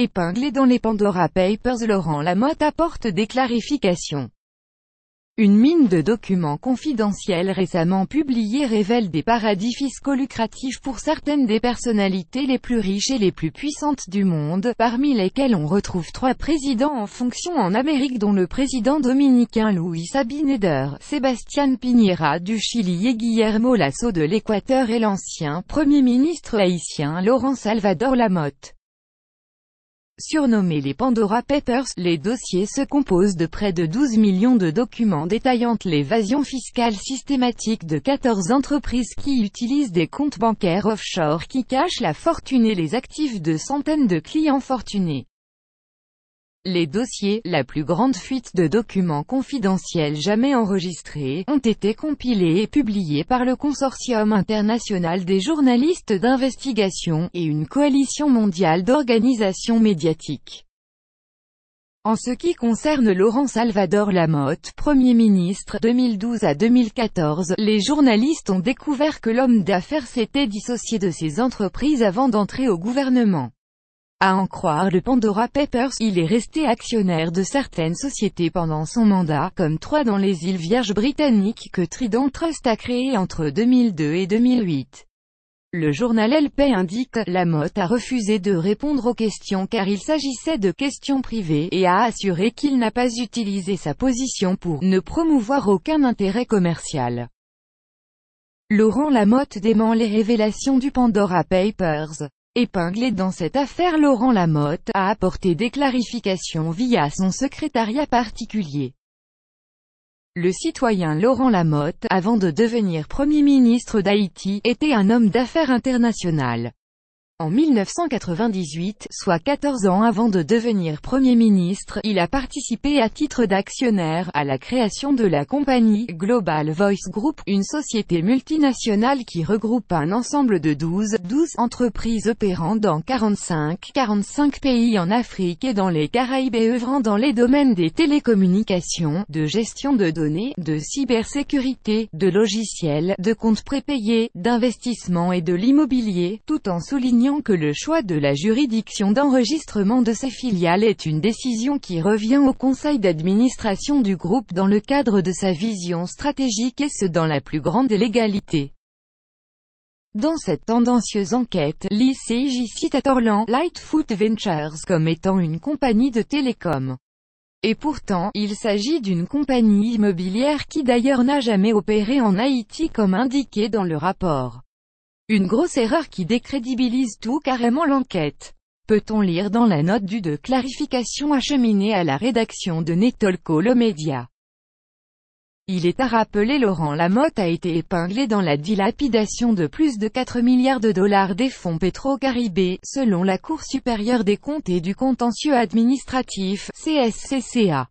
Épinglé dans les Pandora Papers Laurent Lamotte apporte des clarifications. Une mine de documents confidentiels récemment publiés révèle des paradis fiscaux lucratifs pour certaines des personnalités les plus riches et les plus puissantes du monde, parmi lesquelles on retrouve trois présidents en fonction en Amérique dont le président dominicain Luis Abinader, Sébastien Piñera du Chili et Guillermo Lasso de l'Équateur et l'ancien premier ministre haïtien Laurent Salvador Lamotte. Surnommés les Pandora Papers, les dossiers se composent de près de 12 millions de documents détaillant l'évasion fiscale systématique de 14 entreprises qui utilisent des comptes bancaires offshore qui cachent la fortune et les actifs de centaines de clients fortunés. Les dossiers, la plus grande fuite de documents confidentiels jamais enregistrés, ont été compilés et publiés par le Consortium international des journalistes d'investigation, et une coalition mondiale d'organisations médiatiques. En ce qui concerne Laurent Salvador Lamotte, Premier ministre 2012 à 2014, les journalistes ont découvert que l'homme d'affaires s'était dissocié de ses entreprises avant d'entrer au gouvernement. À en croire le Pandora Papers, il est resté actionnaire de certaines sociétés pendant son mandat, comme trois dans les îles Vierges britanniques que Trident Trust a créé entre 2002 et 2008. Le journal LP indique, Lamotte a refusé de répondre aux questions car il s'agissait de questions privées, et a assuré qu'il n'a pas utilisé sa position pour ne promouvoir aucun intérêt commercial. Laurent Lamotte dément les révélations du Pandora Papers. Épinglé dans cette affaire Laurent Lamotte a apporté des clarifications via son secrétariat particulier. Le citoyen Laurent Lamotte, avant de devenir Premier ministre d'Haïti, était un homme d'affaires international. En 1998, soit 14 ans avant de devenir Premier ministre, il a participé à titre d'actionnaire, à la création de la compagnie Global Voice Group, une société multinationale qui regroupe un ensemble de 12, 12 entreprises opérant dans 45, 45 pays en Afrique et dans les Caraïbes et œuvrant dans les domaines des télécommunications, de gestion de données, de cybersécurité, de logiciels, de comptes prépayés, d'investissement et de l'immobilier, tout en soulignant que le choix de la juridiction d'enregistrement de ses filiales est une décision qui revient au conseil d'administration du groupe dans le cadre de sa vision stratégique et ce dans la plus grande légalité. Dans cette tendancieuse enquête, l'ICJ cite à Torland Lightfoot Ventures comme étant une compagnie de télécom. Et pourtant, il s'agit d'une compagnie immobilière qui d'ailleurs n'a jamais opéré en Haïti comme indiqué dans le rapport. Une grosse erreur qui décrédibilise tout carrément l'enquête. Peut-on lire dans la note du de clarification acheminée à la rédaction de Netolco le média? Il est à rappeler Laurent Lamotte a été épinglé dans la dilapidation de plus de 4 milliards de dollars des fonds pétro-caribés, selon la Cour supérieure des comptes et du contentieux administratif, CSCCA.